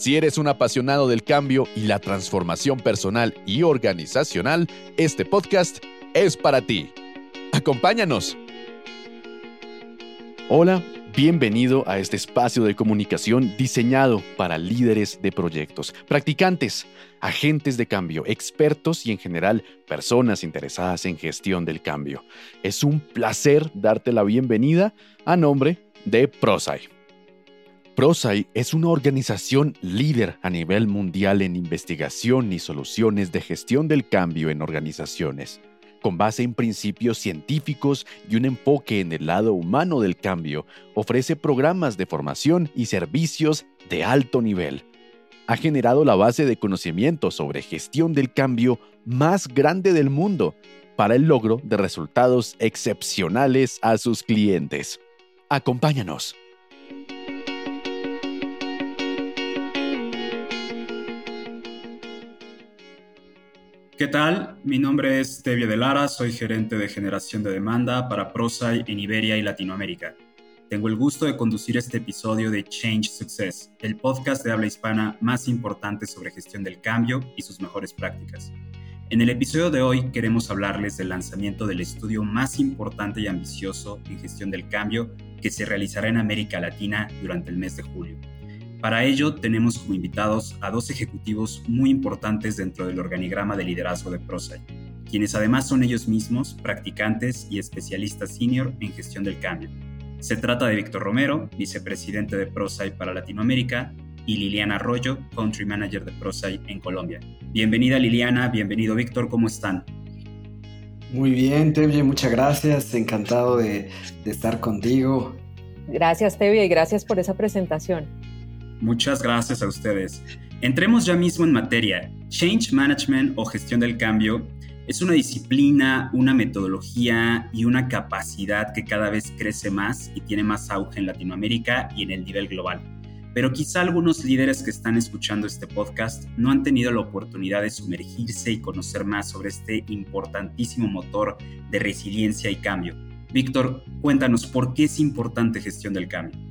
Si eres un apasionado del cambio y la transformación personal y organizacional, este podcast es para ti. Acompáñanos. Hola, bienvenido a este espacio de comunicación diseñado para líderes de proyectos, practicantes, agentes de cambio, expertos y en general personas interesadas en gestión del cambio. Es un placer darte la bienvenida a nombre de Prosai. Prosai es una organización líder a nivel mundial en investigación y soluciones de gestión del cambio en organizaciones. Con base en principios científicos y un enfoque en el lado humano del cambio, ofrece programas de formación y servicios de alto nivel. Ha generado la base de conocimiento sobre gestión del cambio más grande del mundo para el logro de resultados excepcionales a sus clientes. Acompáñanos. ¿Qué tal? Mi nombre es Tevio de Lara, soy gerente de generación de demanda para Prosai en Iberia y Latinoamérica. Tengo el gusto de conducir este episodio de Change Success, el podcast de habla hispana más importante sobre gestión del cambio y sus mejores prácticas. En el episodio de hoy queremos hablarles del lanzamiento del estudio más importante y ambicioso en gestión del cambio que se realizará en América Latina durante el mes de julio. Para ello tenemos como invitados a dos ejecutivos muy importantes dentro del organigrama de liderazgo de ProSci, quienes además son ellos mismos practicantes y especialistas senior en gestión del cambio. Se trata de Víctor Romero, vicepresidente de ProSci para Latinoamérica, y Liliana Arroyo, Country Manager de ProSci en Colombia. Bienvenida Liliana, bienvenido Víctor, ¿cómo están? Muy bien, Tevye, muchas gracias, encantado de, de estar contigo. Gracias, Tevye, y gracias por esa presentación. Muchas gracias a ustedes. Entremos ya mismo en materia. Change Management o gestión del cambio es una disciplina, una metodología y una capacidad que cada vez crece más y tiene más auge en Latinoamérica y en el nivel global. Pero quizá algunos líderes que están escuchando este podcast no han tenido la oportunidad de sumergirse y conocer más sobre este importantísimo motor de resiliencia y cambio. Víctor, cuéntanos por qué es importante gestión del cambio.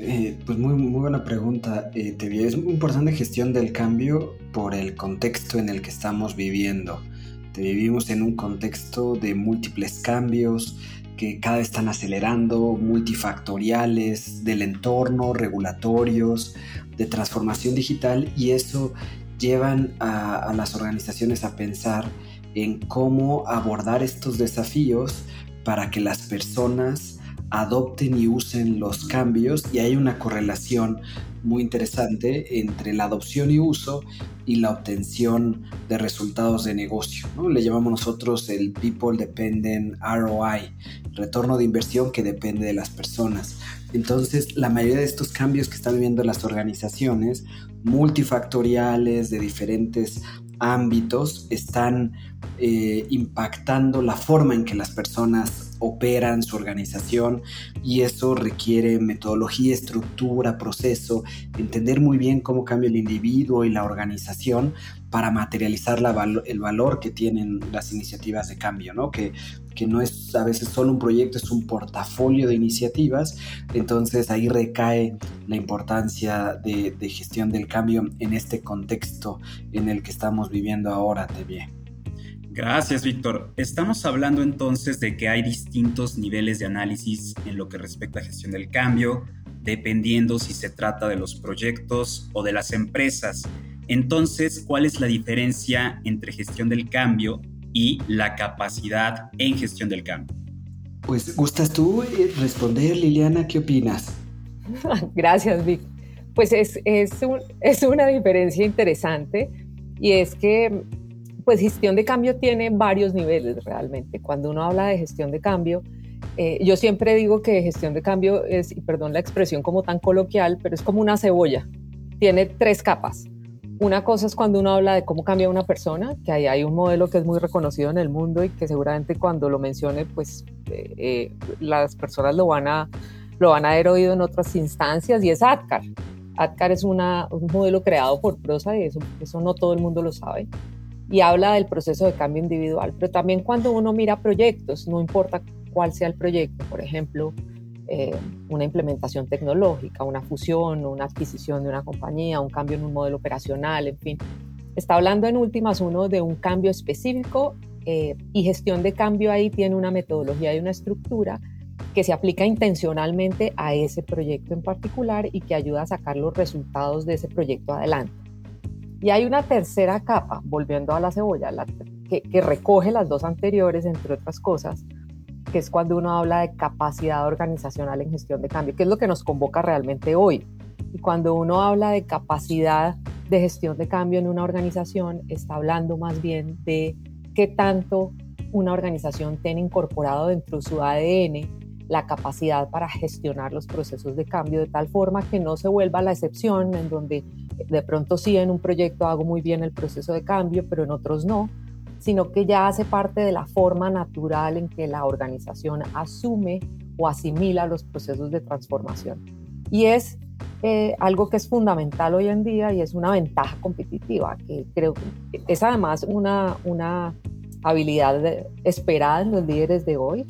Eh, pues muy, muy buena pregunta, eh, Te Es muy importante gestión del cambio por el contexto en el que estamos viviendo. Te vivimos en un contexto de múltiples cambios que cada vez están acelerando, multifactoriales, del entorno, regulatorios, de transformación digital y eso llevan a, a las organizaciones a pensar en cómo abordar estos desafíos para que las personas adopten y usen los cambios y hay una correlación muy interesante entre la adopción y uso y la obtención de resultados de negocio. ¿no? Le llamamos nosotros el People Dependent ROI, retorno de inversión que depende de las personas. Entonces, la mayoría de estos cambios que están viviendo las organizaciones, multifactoriales, de diferentes ámbitos, están eh, impactando la forma en que las personas operan su organización y eso requiere metodología, estructura, proceso, entender muy bien cómo cambia el individuo y la organización para materializar el valor que tienen las iniciativas de cambio, ¿no? Que, que no es a veces solo un proyecto, es un portafolio de iniciativas, entonces ahí recae la importancia de, gestión del cambio en este contexto en el que estamos viviendo ahora, bien. Gracias, Víctor. Estamos hablando entonces de que hay distintos niveles de análisis en lo que respecta a gestión del cambio, dependiendo si se trata de los proyectos o de las empresas. Entonces, ¿cuál es la diferencia entre gestión del cambio y la capacidad en gestión del cambio? Pues, ¿gustas tú eh, responder, Liliana? ¿Qué opinas? Gracias, Vic. Pues es, es, es una diferencia interesante y es que pues gestión de cambio tiene varios niveles realmente. Cuando uno habla de gestión de cambio, eh, yo siempre digo que gestión de cambio es, y perdón la expresión como tan coloquial, pero es como una cebolla. Tiene tres capas. Una cosa es cuando uno habla de cómo cambia una persona, que ahí hay un modelo que es muy reconocido en el mundo y que seguramente cuando lo mencione, pues eh, eh, las personas lo van, a, lo van a haber oído en otras instancias y es ADCAR. ADCAR es una, un modelo creado por Prosa y eso, eso no todo el mundo lo sabe y habla del proceso de cambio individual, pero también cuando uno mira proyectos, no importa cuál sea el proyecto, por ejemplo, eh, una implementación tecnológica, una fusión, una adquisición de una compañía, un cambio en un modelo operacional, en fin. Está hablando en últimas uno de un cambio específico eh, y gestión de cambio ahí tiene una metodología y una estructura que se aplica intencionalmente a ese proyecto en particular y que ayuda a sacar los resultados de ese proyecto adelante. Y hay una tercera capa, volviendo a la cebolla, que, que recoge las dos anteriores, entre otras cosas, que es cuando uno habla de capacidad organizacional en gestión de cambio, que es lo que nos convoca realmente hoy. Y cuando uno habla de capacidad de gestión de cambio en una organización, está hablando más bien de qué tanto una organización tiene incorporado dentro de su ADN la capacidad para gestionar los procesos de cambio de tal forma que no se vuelva la excepción en donde de pronto sí en un proyecto hago muy bien el proceso de cambio, pero en otros no, sino que ya hace parte de la forma natural en que la organización asume o asimila los procesos de transformación. Y es eh, algo que es fundamental hoy en día y es una ventaja competitiva, que creo que es además una, una habilidad esperada en los líderes de hoy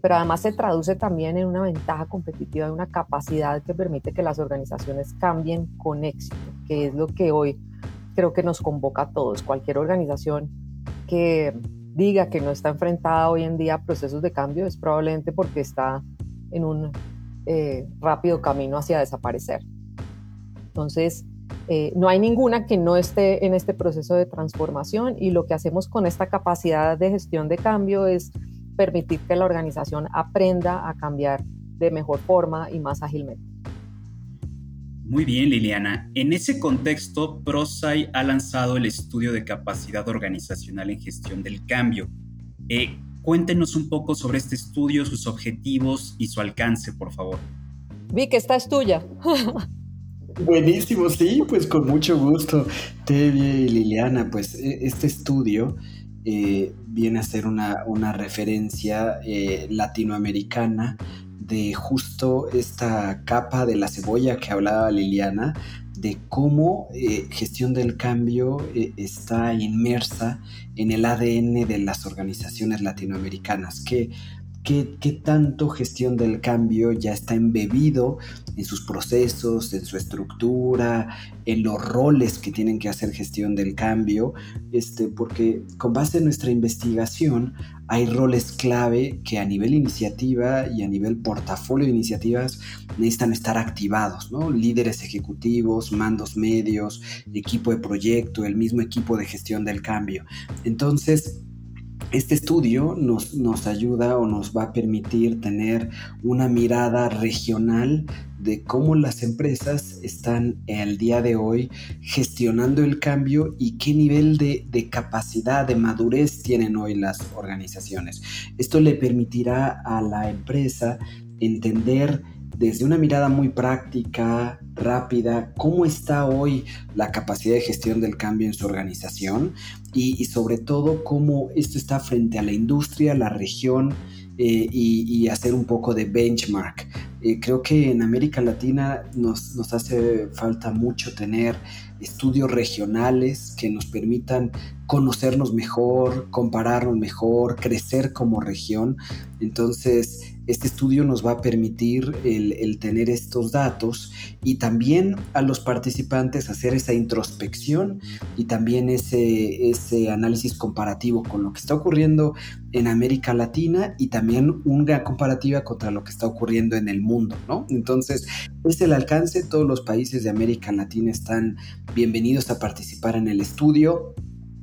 pero además se traduce también en una ventaja competitiva, en una capacidad que permite que las organizaciones cambien con éxito, que es lo que hoy creo que nos convoca a todos. Cualquier organización que diga que no está enfrentada hoy en día a procesos de cambio es probablemente porque está en un eh, rápido camino hacia desaparecer. Entonces, eh, no hay ninguna que no esté en este proceso de transformación y lo que hacemos con esta capacidad de gestión de cambio es permitir que la organización aprenda a cambiar de mejor forma y más ágilmente. Muy bien, Liliana. En ese contexto, ProSci ha lanzado el estudio de capacidad organizacional en gestión del cambio. Eh, cuéntenos un poco sobre este estudio, sus objetivos y su alcance, por favor. Vi que esta es tuya. Buenísimo, sí, pues con mucho gusto, Tevi y Liliana. Pues e, este estudio eh, viene a ser una, referencia eh, latinoamericana de justo esta capa de la cebolla que hablaba Liliana, de cómo eh, gestión del cambio está inmersa en el ADN de las organizaciones latinoamericanas, que qué, tanto gestión del cambio ya está embebido en sus procesos, en su estructura, en los roles que tienen que hacer gestión del cambio, este, porque con base en nuestra investigación hay roles clave que a nivel iniciativa y a nivel portafolio de iniciativas necesitan estar activados, ¿no? Líderes ejecutivos, mandos medios, equipo de proyecto, el mismo equipo de gestión del cambio. Entonces, este estudio nos, nos, ayuda o nos va a permitir tener una mirada regional de cómo las empresas están el día de hoy gestionando el cambio y qué nivel de, de capacidad, de madurez tienen hoy las organizaciones. Esto le permitirá a la empresa entender desde una mirada muy práctica, rápida, cómo está hoy la capacidad de gestión del cambio en su organización y, sobre todo cómo esto está frente a la industria, la región eh, y, hacer un poco de benchmark. Eh, creo que en América Latina nos, nos hace falta mucho tener estudios regionales que nos permitan conocernos mejor, compararnos mejor, crecer como región. Entonces, este estudio nos va a permitir el, tener estos datos y también a los participantes hacer esa introspección y también ese, ese análisis comparativo con lo que está ocurriendo en América Latina y también una comparativa contra lo que está ocurriendo en el mundo, ¿no? Entonces, es el alcance, todos los países de América Latina están bienvenidos a participar en el estudio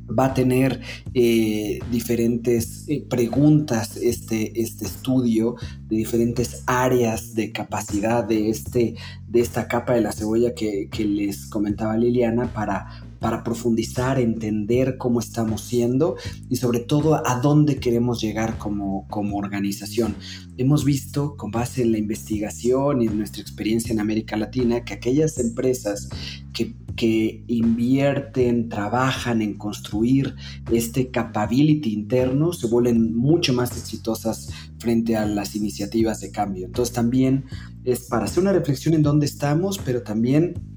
va a tener eh, diferentes eh, preguntas este, este estudio de diferentes áreas de capacidad de, este, de esta capa de la cebolla que, que les comentaba Liliana para para profundizar, entender cómo estamos siendo y sobre todo a dónde queremos llegar como, como organización. Hemos visto con base en la investigación y nuestra experiencia en América Latina que aquellas empresas que, que invierten, trabajan en construir este capability interno se vuelven mucho más exitosas frente a las iniciativas de cambio. Entonces también es para hacer una reflexión en dónde estamos, pero también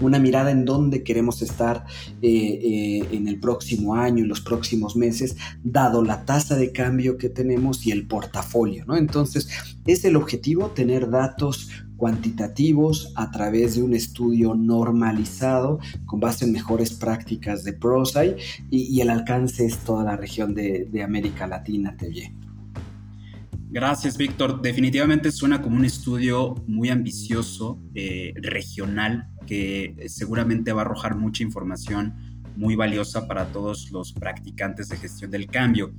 una mirada en dónde queremos estar eh, eh, en el próximo año, en los próximos meses, dado la tasa de cambio que tenemos y el portafolio, ¿no? Entonces, es el objetivo tener datos cuantitativos a través de un estudio normalizado con base en mejores prácticas de ProSci y, el alcance es toda la región de, América Latina. Gracias, Víctor. Definitivamente suena como un estudio muy ambicioso, eh, regional, que seguramente va a arrojar mucha información muy valiosa para todos los practicantes de gestión del cambio.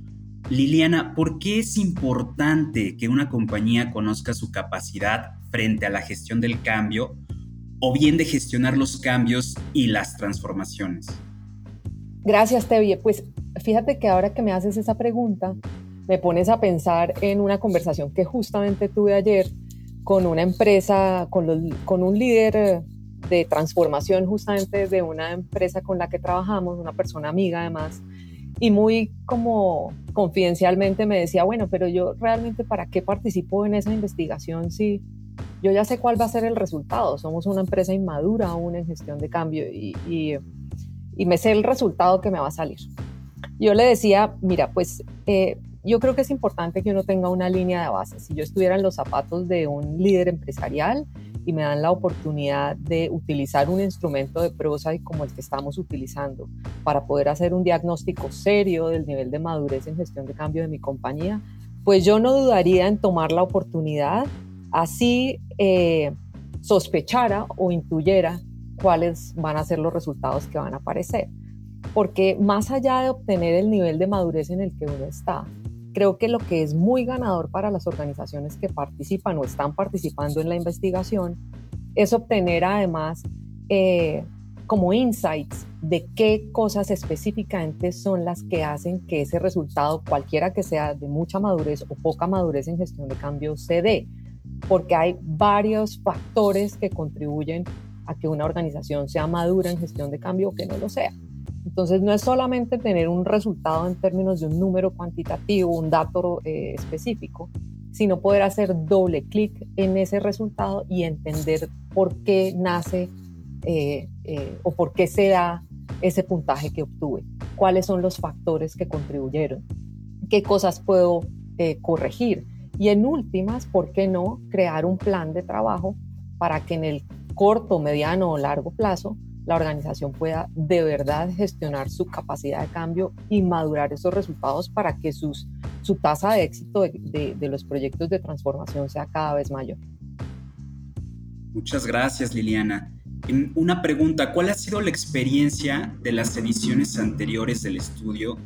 Liliana, ¿por qué es importante que una compañía conozca su capacidad frente a la gestión del cambio o bien de gestionar los cambios y las transformaciones? Gracias, Tevie. Pues fíjate que ahora que me haces esa pregunta, me pones a pensar en una conversación que justamente tuve ayer con una empresa, con, un líder de transformación justamente de una empresa con la que trabajamos, una persona amiga además, y muy como confidencialmente me decía, bueno, pero yo realmente para qué participo en esa investigación si yo ya sé cuál va a ser el resultado, somos una empresa inmadura aún en gestión de cambio y me sé el resultado que me va a salir. Yo le decía, mira, pues eh, yo creo que es importante que uno tenga una línea de base. Si yo estuviera en los zapatos de un líder empresarial y me dan la oportunidad de utilizar un instrumento de prosa como el que estamos utilizando para poder hacer un diagnóstico serio del nivel de madurez en gestión de cambio de mi compañía, pues yo no dudaría en tomar la oportunidad, así eh, sospechara o intuyera cuáles van a ser los resultados que van a aparecer. Porque más allá de obtener el nivel de madurez en el que uno está, Creo que lo que es muy ganador para las organizaciones que participan o están participando en la investigación es obtener además eh, como insights de qué cosas específicamente son las que hacen que ese resultado, cualquiera que sea de mucha madurez o poca madurez en gestión de cambio, se dé. Porque hay varios factores que contribuyen a que una organización sea madura en gestión de cambio o que no lo sea. Entonces no es solamente tener un resultado en términos de un número cuantitativo, un dato eh, específico, sino poder hacer doble clic en ese resultado y entender por qué nace eh, eh, o por qué se da ese puntaje que obtuve, cuáles son los factores que contribuyeron, qué cosas puedo corregir y en últimas, ¿por qué no crear un plan de trabajo para que en el corto, mediano o largo plazo la organización pueda de verdad gestionar su capacidad de cambio y madurar esos resultados para que sus, su tasa de éxito de, de, los proyectos de transformación sea cada vez mayor. Muchas gracias, Liliana. Una pregunta, ¿cuál ha sido la experiencia de las ediciones anteriores del estudio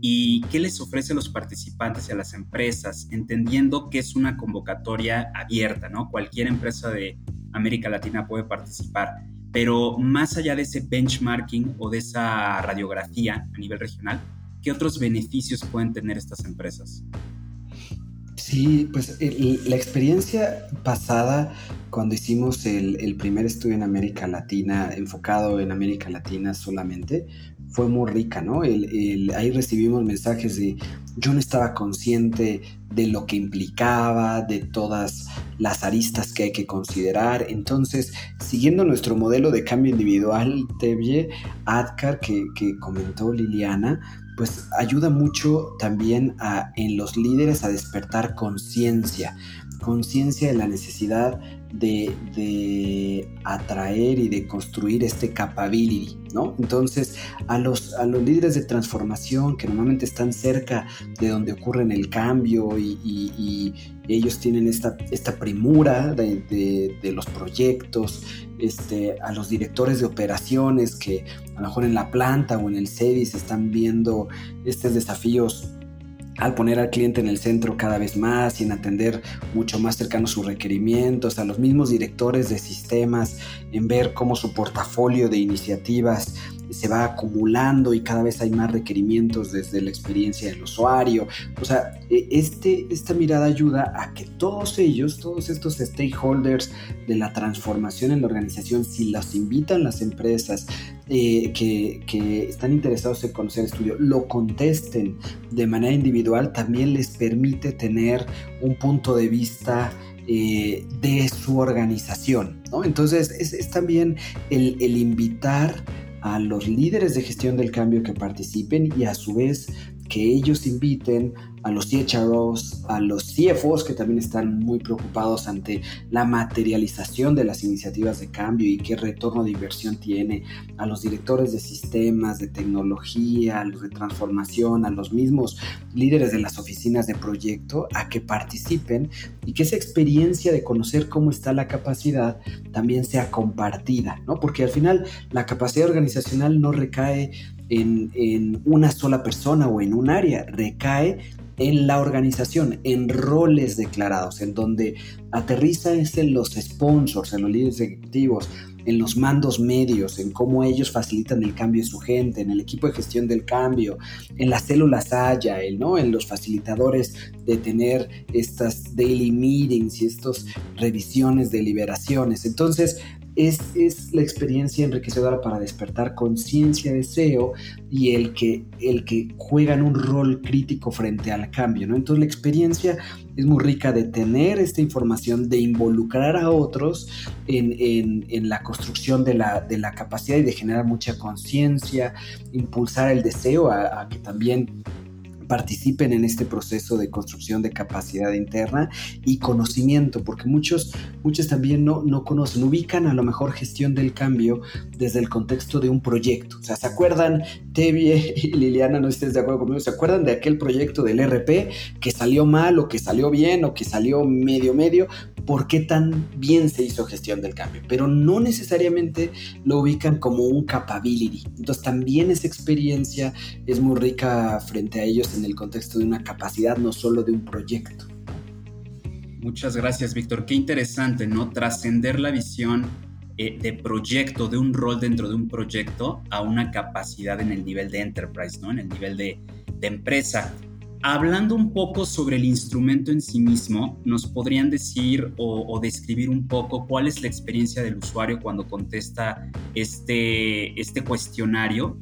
y qué les ofrece a los participantes y a las empresas, entendiendo que es una convocatoria abierta, ¿no? Cualquier empresa de América Latina puede participar. Pero más allá de ese benchmarking o de esa radiografía a nivel regional, ¿qué otros beneficios pueden tener estas empresas? Sí, pues la experiencia pasada, cuando hicimos el, primer estudio en América Latina, enfocado en América Latina solamente, fue muy rica, ¿no? ahí recibimos mensajes de yo no estaba consciente de lo que implicaba, de todas las aristas que hay que considerar. Entonces, siguiendo nuestro modelo de cambio individual, Tevye, ADCAR, que, que comentó Liliana, pues ayuda mucho también a, en los líderes a despertar conciencia, conciencia de la necesidad de, atraer y de construir este capability, ¿no? Entonces, a los, a los líderes de transformación que normalmente están cerca de donde ocurre el cambio y, ellos tienen esta, esta primura de, los proyectos, este, a los directores de operaciones que a lo mejor en la planta o en el CEDIS están viendo estos desafíos al poner al cliente en el centro cada vez más y en atender mucho más cercano sus requerimientos, a los mismos directores de sistemas, en ver cómo su portafolio de iniciativas se va acumulando y cada vez hay más requerimientos desde la experiencia del usuario. O sea, e, este, esta mirada ayuda a que todos ellos, todos estos stakeholders de la transformación en la organización, si los invitan las empresas eh, que, que, están interesados en conocer el estudio, lo contesten de manera individual, también les permite tener un punto de vista eh, de su organización. ¿no? Entonces es, también el, el invitar a los líderes de gestión del cambio que participen y a su vez que ellos inviten a los CHROs, a los CFOs que también están muy preocupados ante la materialización de las iniciativas de cambio y qué retorno de inversión tiene, a los directores de sistemas, de tecnología, a los de transformación, a los mismos líderes de las oficinas de proyecto, a que participen y que esa experiencia de conocer cómo está la capacidad también sea compartida, ¿no? Porque al final la capacidad organizacional no recae en, en, una sola persona o en un área, recae en la organización, en roles declarados, en donde aterriza es en los sponsors, en los líderes ejecutivos, en los mandos medios, en cómo ellos facilitan el cambio de su gente, en el equipo de gestión del cambio, en las células Agile, ¿no? en los facilitadores de tener estas daily meetings y estas revisiones de liberaciones. Entonces, es, la experiencia enriquecedora para despertar conciencia, deseo y el que, el que juegan un rol crítico frente al cambio, ¿no? Entonces la experiencia es muy rica de tener esta información, de involucrar a otros en, la construcción de la, de la, capacidad y de generar mucha conciencia, impulsar el deseo a que también participen en este proceso de construcción de capacidad interna y conocimiento, porque muchos, muchos también no, no conocen, ubican a lo mejor gestión del cambio desde el contexto de un proyecto. O sea, ¿se acuerdan, Tevie y Liliana, no estés de acuerdo conmigo, ¿se acuerdan de aquel proyecto del RP que salió mal o que salió bien o que salió medio medio? ¿Por qué tan bien se hizo gestión del cambio? Pero no necesariamente lo ubican como un capability. Entonces también esa experiencia es muy rica frente a ellos en el contexto de una capacidad, no solo de un proyecto. Muchas gracias, Víctor. Qué interesante, ¿no? Trascender la visión eh, de proyecto, de un rol dentro de un proyecto, a una capacidad en el nivel de enterprise, ¿no? En el nivel de, empresa. Hablando un poco sobre el instrumento en sí mismo, ¿nos podrían decir o, o, describir un poco cuál es la experiencia del usuario cuando contesta este, este cuestionario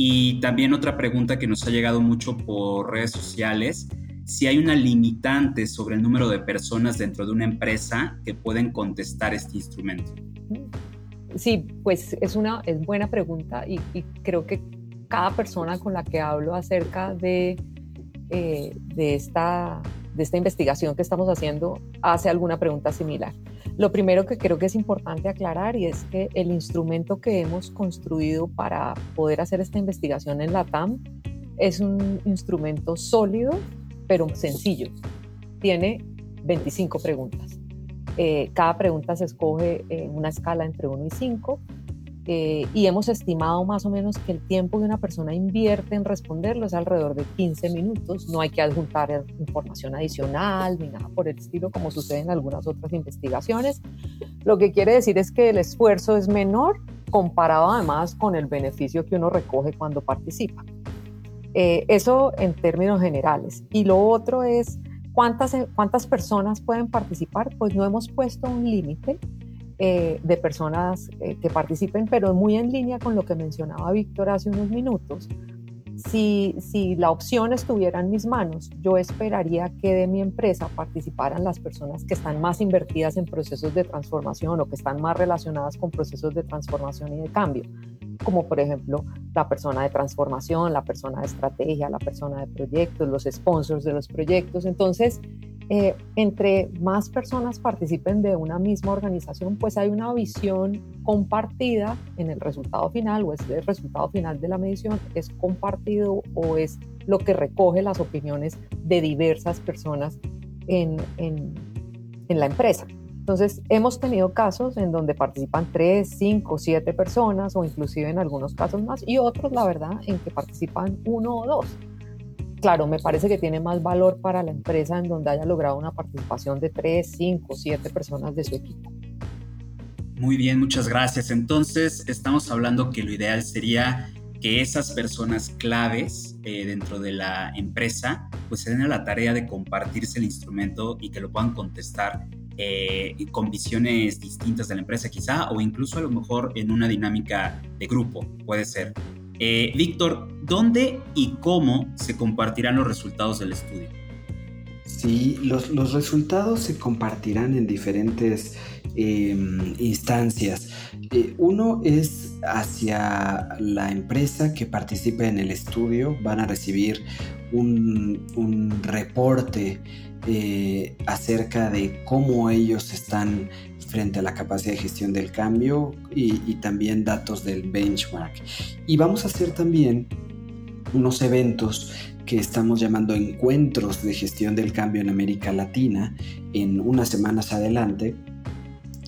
y también otra pregunta que nos ha llegado mucho por redes sociales, si hay una limitante sobre el número de personas dentro de una empresa que pueden contestar este instrumento. Sí, pues es una es buena pregunta y, creo que cada persona con la que hablo acerca de, eh, de, esta, de esta investigación que estamos haciendo hace alguna pregunta similar. Lo primero que creo que es importante aclarar y es que el instrumento que hemos construido para poder hacer esta investigación en la TAM es un instrumento sólido, pero sencillo. Tiene 25 preguntas. Eh, cada pregunta se escoge en una escala entre 1 y 5 eh, y hemos estimado más o menos que el tiempo que una persona invierte en responderlo es alrededor de 15 minutos. No hay que adjuntar información adicional ni nada por el estilo, como sucede en algunas otras investigaciones. Lo que quiere decir es que el esfuerzo es menor comparado además con el beneficio que uno recoge cuando participa. Eh, eso en términos generales. Y lo otro es cuántas, cuántas personas pueden participar. Pues no hemos puesto un límite eh, de personas eh, que participen, pero muy en línea con lo que mencionaba Víctor hace unos minutos. Si, si la opción estuviera en mis manos, yo esperaría que de mi empresa participaran las personas que están más invertidas en procesos de transformación o que están más relacionadas con procesos de transformación y de cambio, como por ejemplo la persona de transformación, la persona de estrategia, la persona de proyectos, los sponsors de los proyectos. Entonces, eh, entre más personas participen de una misma organización, pues hay una visión compartida en el resultado final o es el resultado final de la medición, es compartido o es lo que recoge las opiniones de diversas personas en, la empresa. Entonces, hemos tenido casos en donde participan tres, cinco, siete personas o inclusive en algunos casos más y otros, la verdad, en que participan uno o dos claro, me parece que tiene más valor para la empresa en donde haya logrado una participación de 3, 5, 7 personas de su equipo. Muy bien, muchas gracias. Entonces, estamos hablando que lo ideal sería que esas personas claves eh, dentro de la empresa pues se den a la tarea de compartirse el instrumento y que lo puedan contestar eh, con visiones distintas de la empresa quizá o incluso a lo mejor en una dinámica de grupo, puede ser. Eh, Víctor, ¿dónde y cómo se compartirán los resultados del estudio? Sí, los, los resultados se compartirán en diferentes em, instancias. Eh, uno es hacia la empresa que participe en el estudio, van a recibir un, un reporte acerca de cómo ellos están frente a la capacidad de gestión del cambio y también datos del benchmark. Y vamos a hacer también unos eventos que estamos llamando encuentros de gestión del cambio en América Latina en unas semanas adelante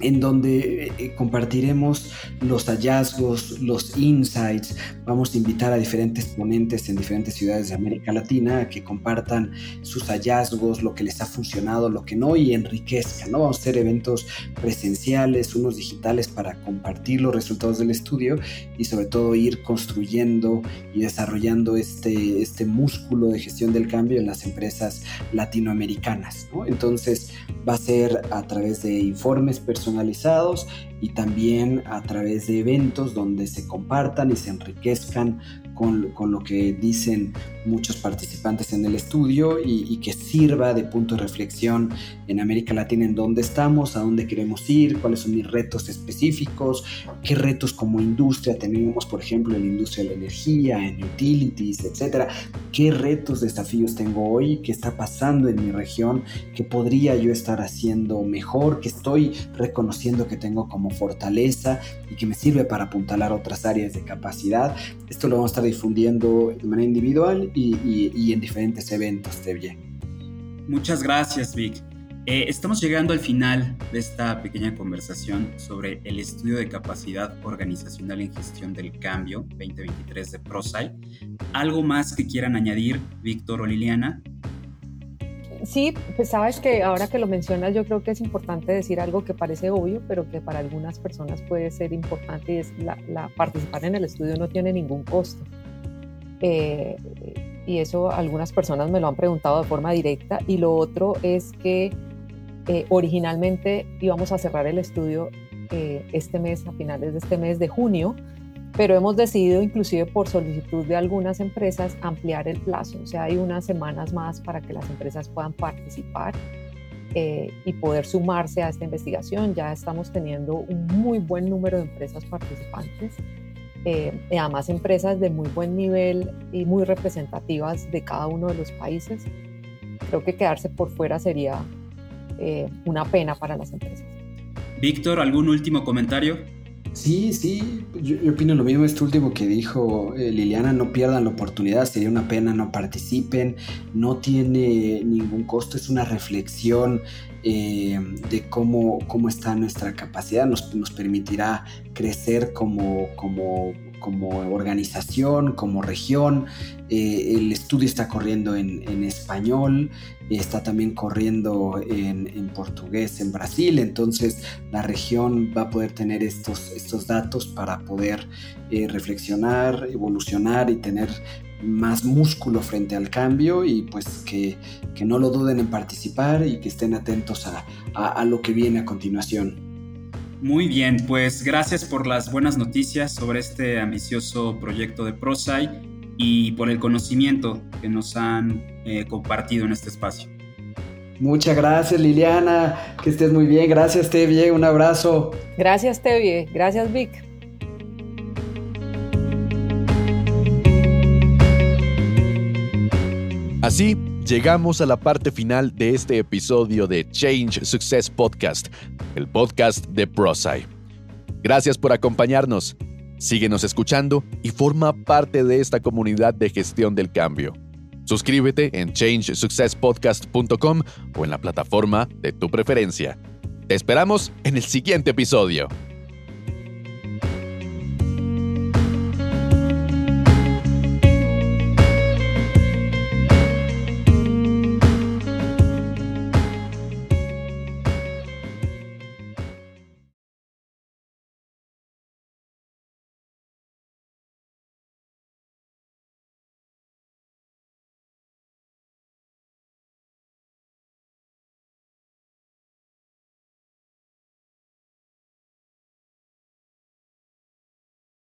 en donde eh, compartiremos los hallazgos, los insights. Vamos a invitar a diferentes ponentes en diferentes ciudades de América Latina a que compartan sus hallazgos, lo que les ha funcionado, lo que no, y enriquezcan. ¿no? Vamos a hacer eventos presenciales, unos digitales para compartir los resultados del estudio y sobre todo ir construyendo y desarrollando este, este músculo de gestión del cambio en las empresas latinoamericanas. ¿no? Entonces va a ser a través de informes personales personalizados y también a través de eventos donde se compartan y se enriquezcan con, lo que dicen muchos participantes en el estudio y, que sirva de punto de reflexión en América Latina en dónde estamos, a dónde queremos ir, cuáles son mis retos específicos, qué retos como industria tenemos, por ejemplo, en la industria de la energía, en utilities, etcétera, qué retos, desafíos tengo hoy, qué está pasando en mi región, qué podría yo estar haciendo mejor, qué estoy reconociendo que tengo como fortaleza y que me sirve para apuntalar otras áreas de capacidad. Esto lo vamos a estar difundiendo de manera individual y, en diferentes eventos de bien. Muchas gracias, Vic. Eh, estamos llegando al final de esta pequeña conversación sobre el estudio de capacidad organizacional en gestión del cambio 2023 de ProSci. ¿Algo más que quieran añadir, Víctor o Liliana? Sí, pues sabes que ahora que lo mencionas, yo creo que es importante decir algo que parece obvio, pero que para algunas personas puede ser importante y es la, participar en el estudio no tiene ningún costo. Eh, y eso algunas personas me lo han preguntado de forma directa. Y lo otro es que eh, originalmente íbamos a cerrar el estudio eh, este mes, a finales de este mes de junio, pero hemos decidido inclusive por solicitud de algunas empresas ampliar el plazo, o sea, hay unas semanas más para que las empresas puedan participar eh, y poder sumarse a esta investigación. Ya estamos teniendo un muy buen número de empresas participantes, eh, además empresas de muy buen nivel y muy representativas de cada uno de los países. Creo que quedarse por fuera sería eh, una pena para las empresas. Víctor, ¿algún último comentario? Sí, sí, yo, opino lo mismo, este último que dijo eh, Liliana, no pierdan la oportunidad, sería una pena, no participen, no tiene ningún costo, es una reflexión eh, de cómo, cómo está nuestra capacidad, nos, nos permitirá crecer como, como como organización, como región. Eh, el estudio está corriendo en, español, está también corriendo en, portugués en Brasil, entonces la región va a poder tener estos, estos datos para poder eh, reflexionar, evolucionar y tener más músculo frente al cambio y pues que, no lo duden en participar y que estén atentos a lo que viene a continuación. Muy bien, pues gracias por las buenas noticias sobre este ambicioso proyecto de ProSci y por el conocimiento que nos han eh, compartido en este espacio. Muchas gracias Liliana, que estés muy bien. Gracias Tevie, un abrazo. Gracias Tevie, gracias Vic. Así llegamos a la parte final de este episodio de Change Success Podcast, el podcast de ProSci. Gracias por acompañarnos. Síguenos escuchando y forma parte de esta comunidad de gestión del cambio. Suscríbete en changesuccesspodcast.com o en la plataforma de tu preferencia. Te esperamos en el siguiente episodio.